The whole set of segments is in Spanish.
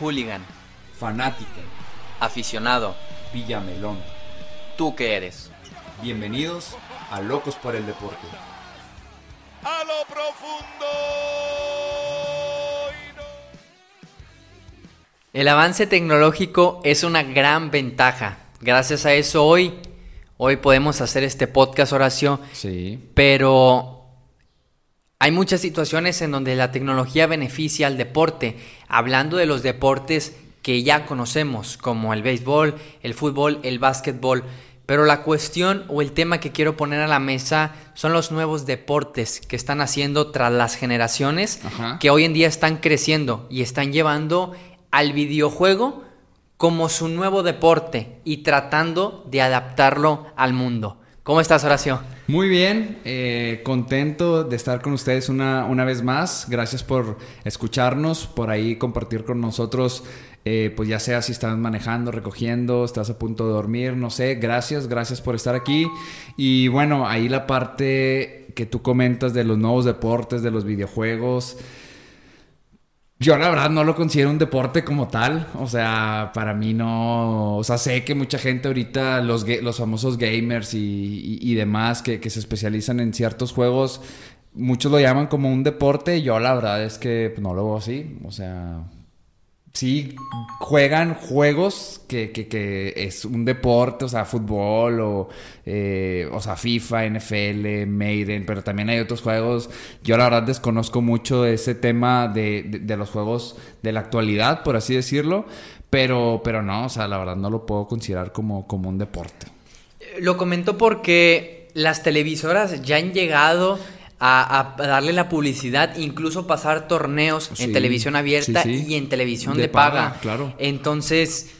Hooligan. Fanática. Aficionado. Villamelón. ¿Tú qué eres? Bienvenidos a Locos por el Deporte. A lo profundo. El avance tecnológico es una gran ventaja. Gracias a eso hoy, hoy podemos hacer este podcast, Horacio. Sí. Pero hay muchas situaciones en donde la tecnología beneficia al deporte. Hablando de los deportes que ya conocemos, como el béisbol, el fútbol, el básquetbol. Pero la cuestión o el tema que quiero poner a la mesa son los nuevos deportes que están haciendo tras las generaciones Ajá. que hoy en día están creciendo y están llevando al videojuego como su nuevo deporte y tratando de adaptarlo al mundo. ¿Cómo estás, Horacio? Muy bien, eh, contento de estar con ustedes una, una vez más. Gracias por escucharnos, por ahí compartir con nosotros, eh, pues ya sea si estás manejando, recogiendo, estás a punto de dormir, no sé. Gracias, gracias por estar aquí. Y bueno, ahí la parte que tú comentas de los nuevos deportes, de los videojuegos. Yo la verdad no lo considero un deporte como tal, o sea, para mí no, o sea, sé que mucha gente ahorita, los, los famosos gamers y, y- y demás que, que se especializan en ciertos juegos, muchos lo llaman como un deporte, yo la verdad es que pues, no lo veo así, o sea, sí juegan juegos que, que- que es un deporte, o sea, fútbol o, eh, o sea, FIFA, NFL, Maiden, pero también hay otros juegos. Yo la verdad desconozco mucho ese tema de, de- de los juegos de la actualidad, por así decirlo, pero, pero no, o sea, la verdad no lo puedo considerar como, como un deporte. Lo comento porque las televisoras ya han llegado a, a darle la publicidad, incluso pasar torneos en televisión abierta sí, sí. y en televisión De de, paga. paga, claro. Entonces,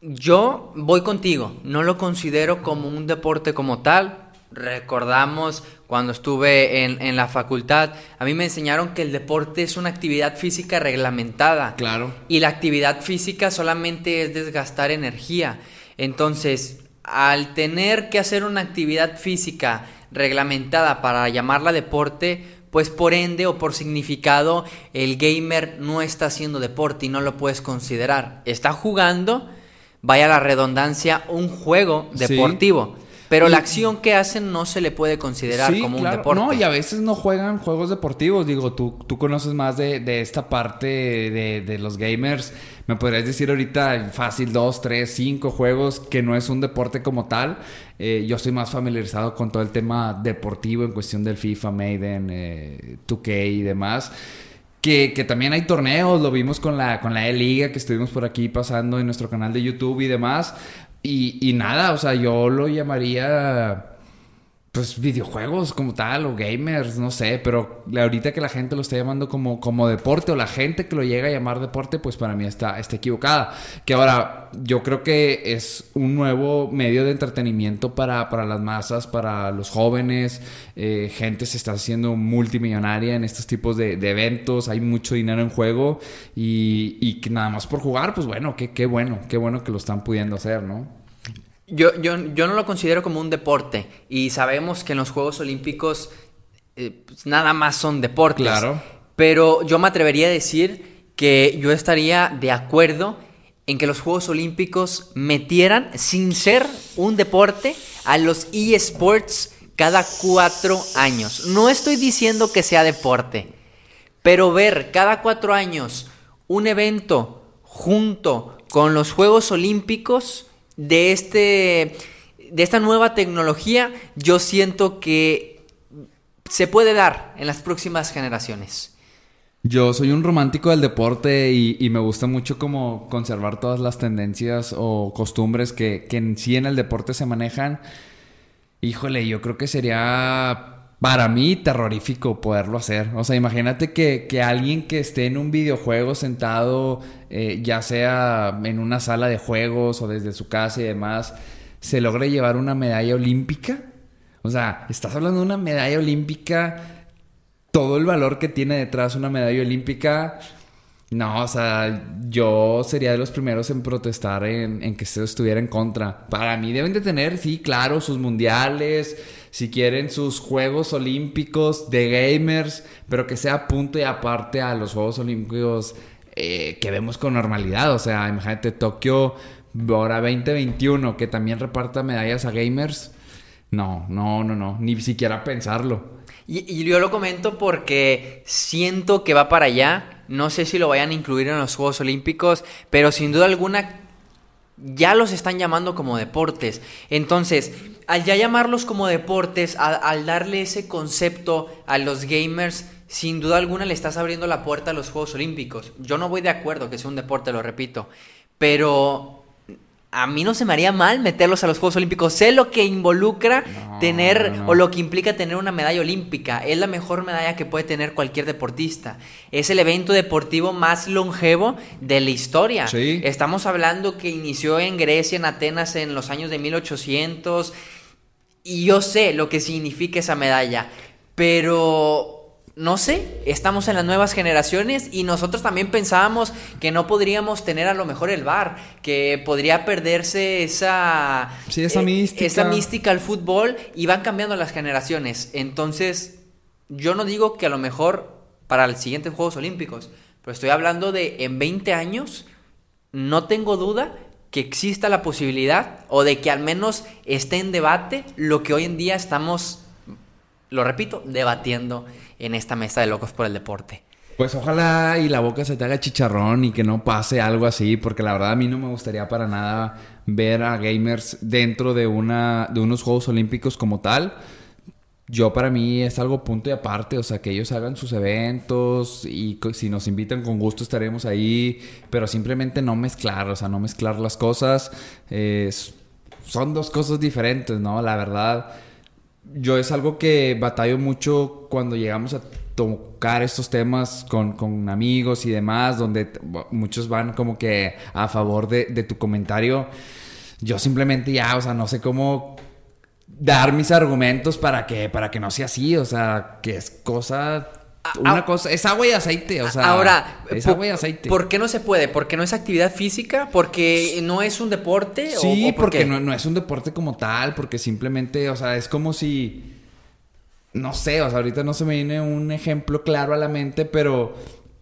yo voy contigo, no lo considero como un deporte como tal. Recordamos cuando estuve en, en la facultad, a mí me enseñaron que el deporte es una actividad física reglamentada. Claro. Y la actividad física solamente es desgastar energía. Entonces, al tener que hacer una actividad física reglamentada para llamarla deporte, pues por ende o por significado, el gamer no está haciendo deporte y no lo puedes considerar. Está jugando, vaya la redundancia, un juego Sí. deportivo. Pero la acción que hacen no se le puede considerar Sí, como claro. un deporte. No, y a veces no juegan juegos deportivos. Digo, tú, tú conoces más de, de esta parte de, de los gamers. Me podrías decir ahorita fácil dos, tres, cinco juegos que no es un deporte como tal. Eh, yo estoy más familiarizado con todo el tema deportivo en cuestión del FIFA, Maiden, eh, 2K y demás. Que, que también hay torneos, lo vimos con la, con la E-Liga que estuvimos por aquí pasando en nuestro canal de YouTube y demás. Y, y nada, o sea, yo lo llamaría pues videojuegos como tal o gamers, no sé, pero ahorita que la gente lo está llamando como, como deporte o la gente que lo llega a llamar deporte, pues para mí está, está equivocada. Que ahora yo creo que es un nuevo medio de entretenimiento para, para las masas, para los jóvenes, eh, gente se está haciendo multimillonaria en estos tipos de, de eventos, hay mucho dinero en juego y, y nada más por jugar, pues bueno, qué, qué bueno, qué bueno que lo están pudiendo hacer, ¿no? Yo, yo, yo no lo considero como un deporte y sabemos que en los Juegos Olímpicos eh, pues, nada más son deportes. Claro. Pero yo me atrevería a decir que yo estaría de acuerdo en que los Juegos Olímpicos metieran, sin ser un deporte, a los eSports cada cuatro años. No estoy diciendo que sea deporte, pero ver cada cuatro años un evento junto con los Juegos Olímpicos de este de esta nueva tecnología, yo siento que se puede dar en las próximas generaciones. Yo soy un romántico del deporte y, me gusta mucho como conservar todas las tendencias o costumbres que, que en sí en el deporte se manejan. Híjole, yo creo que sería para mí terrorífico poderlo hacer. O sea, imagínate que, que alguien que esté en un videojuego sentado, eh, ya sea en una sala de juegos o desde su casa y demás, se logre llevar una medalla olímpica. O sea, estás hablando de una medalla olímpica todo el valor que tiene detrás una medalla olímpica. No, o sea, yo sería de los primeros en protestar en, en que esto estuviera en contra. Para mí deben de tener, sí, claro, sus mundiales, si quieren sus Juegos Olímpicos de gamers, pero que sea punto y aparte a los Juegos Olímpicos eh, que vemos con normalidad. O sea, imagínate Tokio ahora 2021 que también reparta medallas a gamers. No, no, no, no, ni siquiera pensarlo. Y, y, yo lo comento porque siento que va para allá. No sé si lo vayan a incluir en los Juegos Olímpicos, pero sin duda alguna ya los están llamando como deportes. Entonces, al ya llamarlos como deportes, al, darle ese concepto a los gamers, sin duda alguna le estás abriendo la puerta a los Juegos Olímpicos. Yo no voy de acuerdo que sea un deporte, lo repito, pero a mí no se me haría mal meterlos a los Juegos Olímpicos. Sé lo que involucra tener o lo que implica tener una medalla olímpica. Es la mejor medalla que puede tener cualquier deportista. Es el evento deportivo más longevo de la historia. Estamos hablando que inició en Grecia, en Atenas, en los años de 1800. Y yo sé lo que significa esa medalla. Pero no sé, estamos en las nuevas generaciones y nosotros también pensábamos que no podríamos tener a lo mejor el bar, que podría perderse esa, esa, eh, mística. esa mística al fútbol y van cambiando las generaciones. Entonces, yo no digo que a lo mejor para los siguientes Juegos Olímpicos, pero estoy hablando de en 20 años, no tengo duda que exista la posibilidad o de que al menos esté en debate lo que hoy en día estamos, lo repito, debatiendo en esta mesa de locos por el deporte. Pues ojalá y la boca se te haga chicharrón y que no pase algo así, porque la verdad a mí no me gustaría para nada ver a gamers dentro de, una, de unos Juegos Olímpicos como tal. Yo para mí es algo punto y aparte, o sea, que ellos hagan sus eventos y si nos invitan con gusto estaremos ahí, pero simplemente no mezclar, o sea, no mezclar las cosas. son dos cosas diferentes, ¿no? La verdad yo es algo que batallo mucho cuando llegamos a tocar estos temas con, amigos y demás, donde muchos van como que a favor de, de, tu comentario. Yo simplemente ya, o sea, no sé cómo dar mis argumentos para que, para que no sea así, o sea, que es cosa una cosa, es agua y aceite, o sea. Ahora, es agua y aceite. ¿Por qué no se puede? ¿Porque no es actividad física? ¿Porque no es un deporte? Sí, porque no, no, es un deporte como tal, porque simplemente, o sea, es como si. No sé, o sea, ahorita no se me viene un ejemplo claro a la mente, pero.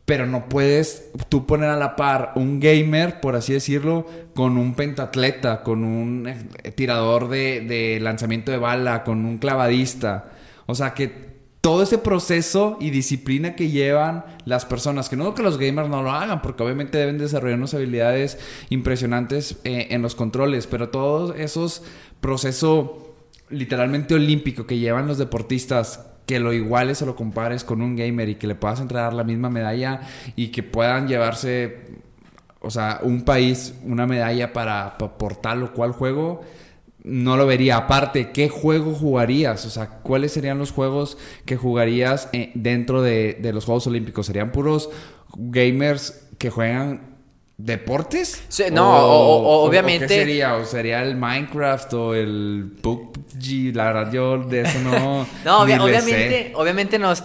Pero no puedes tú poner a la par un gamer, por así decirlo, con un pentatleta, con un eh, tirador de, de lanzamiento de bala, con un clavadista. O sea, que todo ese proceso y disciplina que llevan las personas, que no que los gamers no lo hagan, porque obviamente deben desarrollar unas habilidades impresionantes eh, en los controles, pero todos esos procesos literalmente olímpico que llevan los deportistas, que lo iguales o lo compares con un gamer y que le puedas entregar la misma medalla y que puedan llevarse, o sea, un país una medalla para, para por tal o cual juego no lo vería. Aparte, ¿qué juego jugarías? O sea, ¿cuáles serían los juegos que jugarías eh, dentro de, los Juegos Olímpicos? ¿Serían puros gamers que juegan deportes? no, obviamente. ¿Qué sería? ¿O sería el Minecraft o el PUBG? La verdad, yo de eso no. no, obviamente, obviamente nos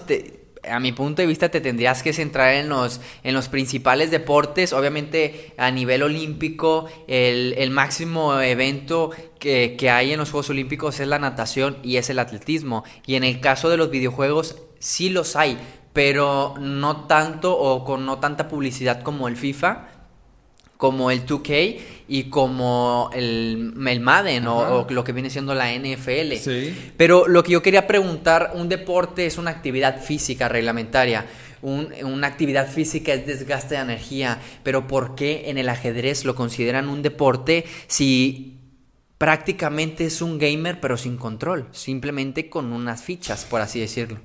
a mi punto de vista te tendrías que centrar en los, en los principales deportes. Obviamente a nivel olímpico el, máximo evento que, que, hay en los Juegos Olímpicos es la natación y es el atletismo. Y en el caso de los videojuegos sí los hay, pero no tanto o con no tanta publicidad como el FIFA como el 2K y como el, el Madden o, lo que viene siendo la NFL. Pero lo que yo quería preguntar, un deporte es una actividad física reglamentaria. una actividad física es desgaste de energía, pero ¿por qué en el ajedrez lo consideran un deporte si prácticamente es un gamer pero sin control, simplemente con unas fichas, por así decirlo?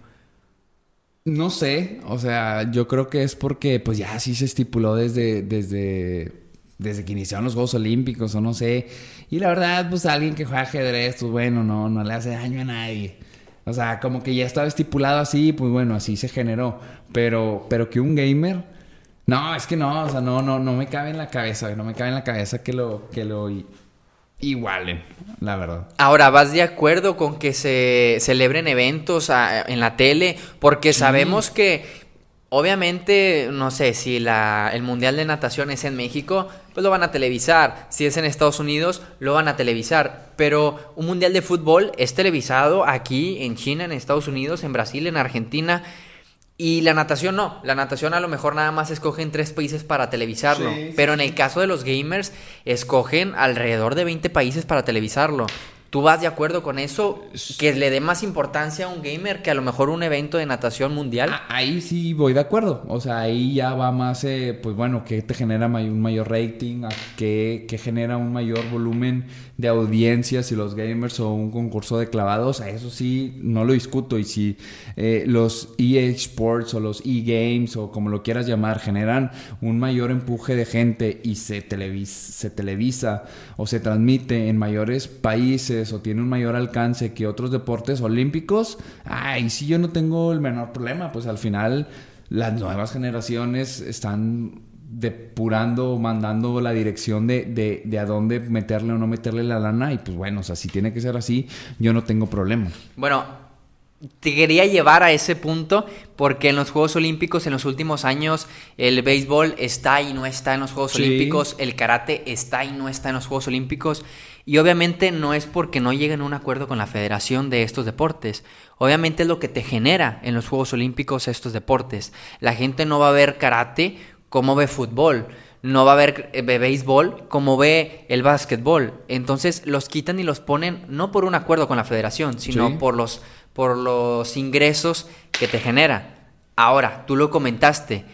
No sé, o sea, yo creo que es porque pues ya así se estipuló desde, desde, desde que iniciaron los Juegos Olímpicos o no sé. Y la verdad, pues alguien que juega ajedrez, pues bueno, no, no le hace daño a nadie. O sea, como que ya estaba estipulado así, pues bueno, así se generó. Pero, pero que un gamer, no, es que no, o sea, no, no, no me cabe en la cabeza, no me cabe en la cabeza que lo, que lo igualen, la verdad. Ahora, ¿vas de acuerdo con que se celebren eventos en la tele? Porque sabemos que, obviamente, no sé, si la, el Mundial de Natación es en México, pues lo van a televisar. Si es en Estados Unidos, lo van a televisar. Pero un Mundial de Fútbol es televisado aquí, en China, en Estados Unidos, en Brasil, en Argentina. Y la natación no, la natación a lo mejor nada más escogen tres países para televisarlo, Sí, pero en el caso de los gamers escogen alrededor de 20 países para televisarlo. ¿Tú vas de acuerdo con eso? Que le dé más importancia a un gamer que a lo mejor un evento de natación mundial. Ah, Ahí sí voy de acuerdo. O sea, ahí ya va más, eh, pues bueno, que te genera un mayor rating, a que, que genera un mayor volumen de audiencias si los gamers o un concurso de clavados. A eso sí, no lo discuto. Y si eh, los EA Sports o los E-Games o como lo quieras llamar generan un mayor empuje de gente y se, televis- se televisa o se transmite en mayores países o tiene un mayor alcance que otros deportes olímpicos, ay, sí yo no tengo el menor problema, pues al final las nuevas generaciones están depurando, mandando la dirección de, de, de a dónde meterle o no meterle la lana y pues bueno, o sea, si tiene que ser así, yo no tengo problema. Bueno, te quería llevar a ese punto porque en los Juegos Olímpicos en los últimos años el béisbol está y no está en los Juegos Sí. Olímpicos, el karate está y no está en los Juegos Olímpicos y obviamente no es porque no lleguen a un acuerdo con la federación de estos deportes, obviamente es lo que te genera en los Juegos Olímpicos estos deportes. La gente no va a ver karate como ve fútbol. No va a ver eh, ve béisbol como ve el básquetbol. Entonces los quitan y los ponen no por un acuerdo con la federación, sino Sí. por los, por los ingresos que te genera. Ahora, tú lo comentaste,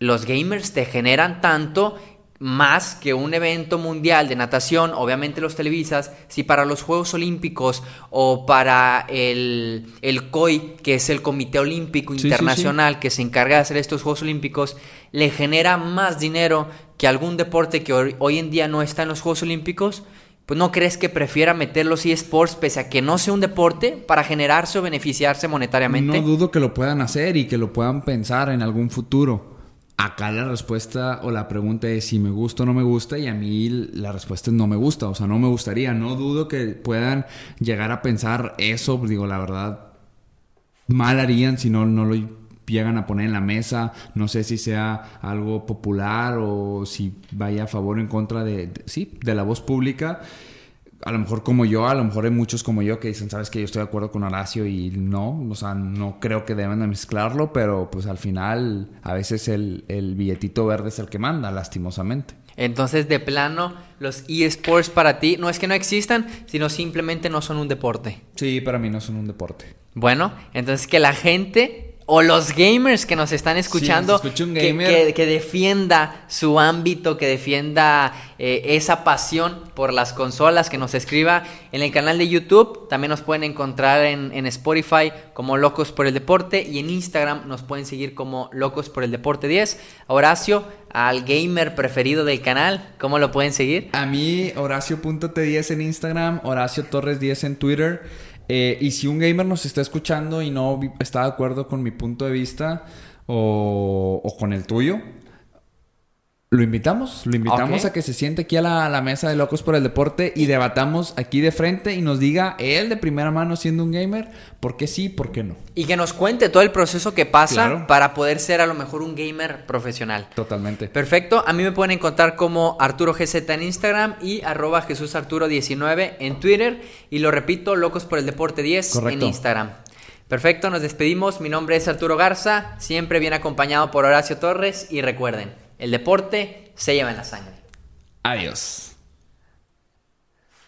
los gamers te generan tanto más que un evento mundial de natación, obviamente los televisas, si para los Juegos Olímpicos o para el, el COI, que es el Comité Olímpico Sí, sí, sí. Internacional que se encarga de hacer estos Juegos Olímpicos, le genera más dinero que algún deporte que hoy, hoy en día no está en los Juegos Olímpicos, pues no crees que prefiera meter los eSports pese a que no sea un deporte para generarse o beneficiarse monetariamente? No dudo que lo puedan hacer y que lo puedan pensar en algún futuro. Acá la respuesta o la pregunta es si me gusta o no me gusta y a mí la respuesta es no me gusta, o sea, no me gustaría. No dudo que puedan llegar a pensar eso, digo, la verdad, mal harían si no, no lo llegan a poner en la mesa. No sé si sea algo popular o si vaya a favor o en contra de, de- sí, de la voz pública. A lo mejor como yo, a lo mejor hay muchos como yo que dicen, sabes que yo estoy de acuerdo con Horacio y no, o sea, no creo que deben de mezclarlo, pero pues al final a veces el, el billetito verde es el que manda, lastimosamente. Entonces, de plano, los eSports para ti no es que no existan, sino simplemente no son un deporte. Sí, para mí no son un deporte. Bueno, entonces que la gente o los gamers que nos están escuchando, un que- gamer. Que, que defienda su ámbito, que defienda eh, esa pasión por las consolas, que nos escriba en el canal de YouTube. También nos pueden encontrar en, en Spotify como Locos por el Deporte y en Instagram nos pueden seguir como Locos por el Deporte 10. Horacio, al gamer preferido del canal, ¿cómo lo pueden seguir? A mí, Horacio.t10 en Instagram, Horacio Torres 10 en Twitter. Eh, y si un gamer nos está escuchando y no está de acuerdo con mi punto de vista o con el tuyo, lo invitamos. Lo invitamos a que se siente aquí a la, a la mesa de Locos por el Deporte y debatamos aquí de frente y nos diga él de primera mano siendo un gamer, por qué sí, por qué no. Y que nos cuente todo el proceso que pasa Claro. para poder ser a lo mejor un gamer profesional. Totalmente. Perfecto, a mí me pueden encontrar como Arturo GZ en Instagram y arroba Jesús Arturo 19 en Twitter y lo repito, Locos por el Deporte 10 Correcto. en Instagram. Perfecto, nos despedimos, mi nombre es Arturo Garza, siempre bien acompañado por Horacio Torres y recuerden, el deporte se lleva en la sangre. Adiós.